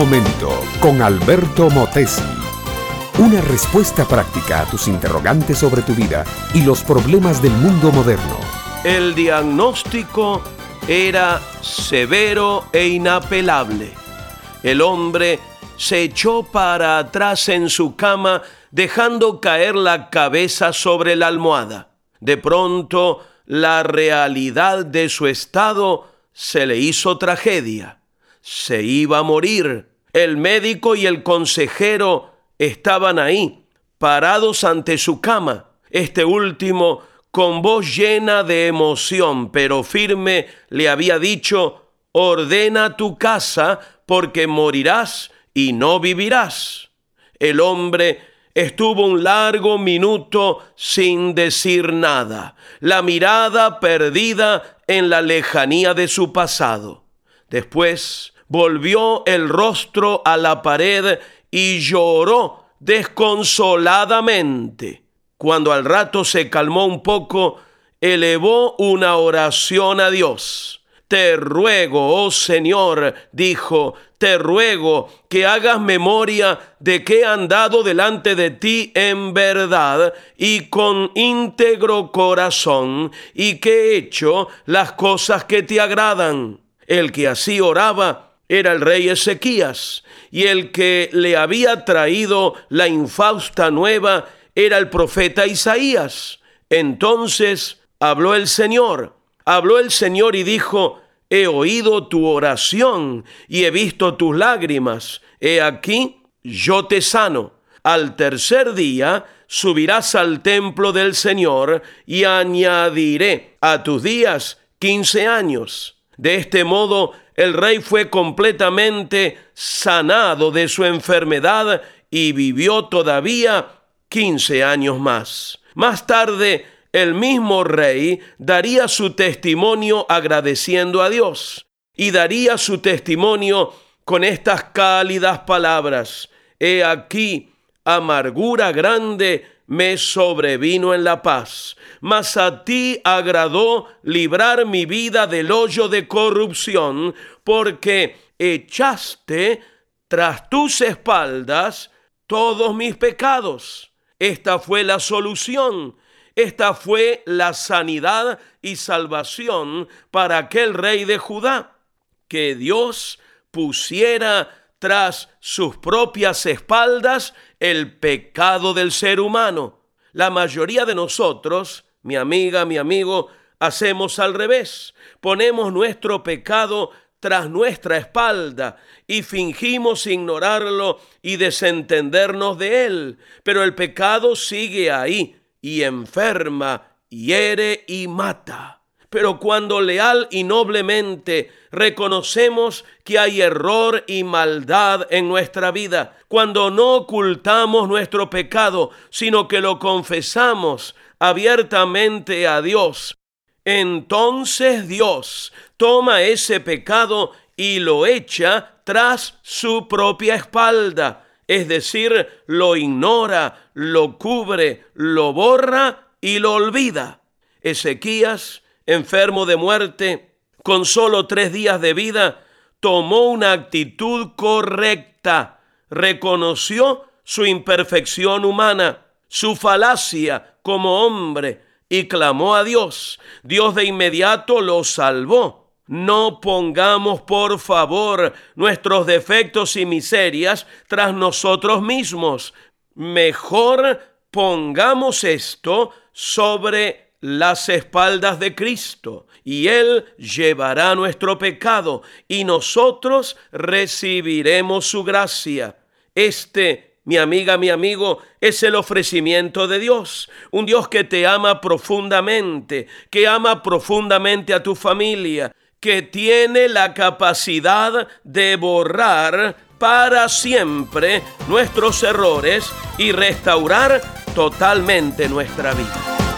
momento con Alberto Motesi. Una respuesta práctica a tus interrogantes sobre tu vida y los problemas del mundo moderno. El diagnóstico era severo e inapelable. El hombre se echó para atrás en su cama dejando caer la cabeza sobre la almohada. De pronto, la realidad de su estado se le hizo tragedia. Se iba a morir. El médico y el consejero estaban ahí, parados ante su cama. Este último, con voz llena de emoción, pero firme, le había dicho, ordena tu casa porque morirás y no vivirás. El hombre estuvo un largo minuto sin decir nada, la mirada perdida en la lejanía de su pasado. Después volvió el rostro a la pared y lloró desconsoladamente. Cuando al rato se calmó un poco, elevó una oración a Dios. Te ruego, oh Señor, dijo, te ruego que hagas memoria de que he andado delante de ti en verdad y con íntegro corazón y que he hecho las cosas que te agradan. El que así oraba era el rey Ezequías y el que le había traído la infausta nueva era el profeta Isaías. Entonces habló el Señor habló el Señor y dijo, he oído tu oración y he visto tus lágrimas. He aquí, yo te sano. Al tercer día subirás al templo del Señor y añadiré a tus días quince años. De este modo, el rey fue completamente sanado de su enfermedad y vivió todavía quince años más. Más tarde, el mismo rey daría su testimonio agradeciendo a Dios y daría su testimonio con estas cálidas palabras. He aquí, amargura grande me sobrevino en la paz, mas a ti agradó librar mi vida del hoyo de corrupción, porque echaste tras tus espaldas todos mis pecados. Esta fue la solución esta fue la sanidad y salvación para aquel rey de Judá, que Dios pusiera tras sus propias espaldas el pecado del ser humano. La mayoría de nosotros, mi amiga, mi amigo, hacemos al revés. Ponemos nuestro pecado tras nuestra espalda y fingimos ignorarlo y desentendernos de él. Pero el pecado sigue ahí, y enferma, hiere y mata. Pero cuando leal y noblemente reconocemos que hay error y maldad en nuestra vida, cuando no ocultamos nuestro pecado, sino que lo confesamos abiertamente a Dios, entonces Dios toma ese pecado y lo echa tras su propia espalda es decir, lo ignora, lo cubre, lo borra y lo olvida. Ezequías, enfermo de muerte, con solo tres días de vida, tomó una actitud correcta, reconoció su imperfección humana, su falacia como hombre, y clamó a Dios. Dios de inmediato lo salvó no pongamos, por favor, nuestros defectos y miserias tras nosotros mismos. Mejor pongamos esto sobre las espaldas de Cristo y Él llevará nuestro pecado y nosotros recibiremos su gracia. Este, mi amiga, mi amigo, es el ofrecimiento de Dios, un Dios que te ama profundamente, que ama profundamente a tu familia, que tiene la capacidad de borrar para siempre nuestros errores y restaurar totalmente nuestra vida.